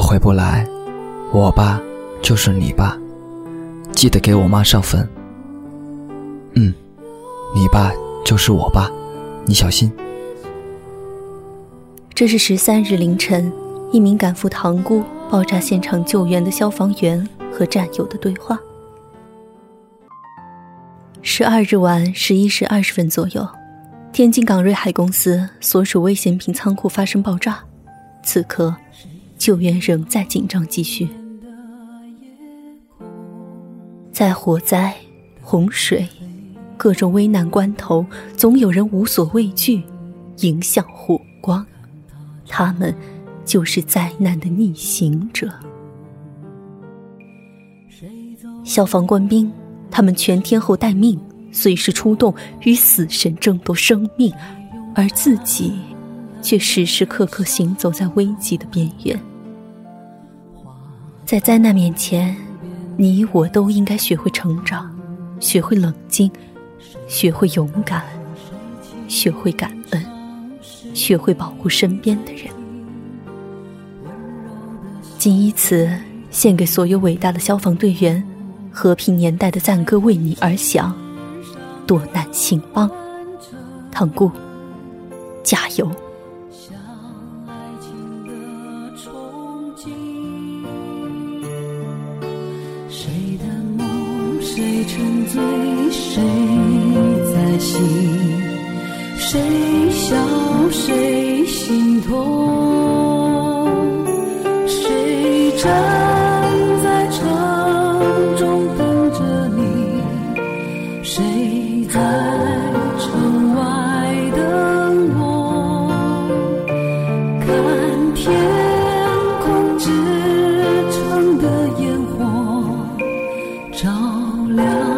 回不来，我爸就是你爸，记得给我妈上坟。嗯，你爸就是我爸，你小心。这是十三日凌晨，一名赶赴塘沽爆炸现场救援的消防员和战友的对话。十二日晚十一时二十分左右，天津港瑞海公司所属危险品仓库发生爆炸，此刻救援仍在紧张继续。在火灾、洪水、各种危难关头，总有人无所畏惧，迎向火光。他们就是灾难的逆行者。消防官兵。他们全天候待命，随时出动，与死神争夺生命，而自己却时时刻刻行走在危机的边缘。在灾难面前，你我都应该学会成长，学会冷静，学会勇敢，学会感恩，学会保护身边的人。仅以此献给所有伟大的消防队员。和平年代的赞歌为你而响，多难兴邦，唐姑，加油！谁沉醉谁在醒谁笑谁心痛谁站在城中等着你谁在凉。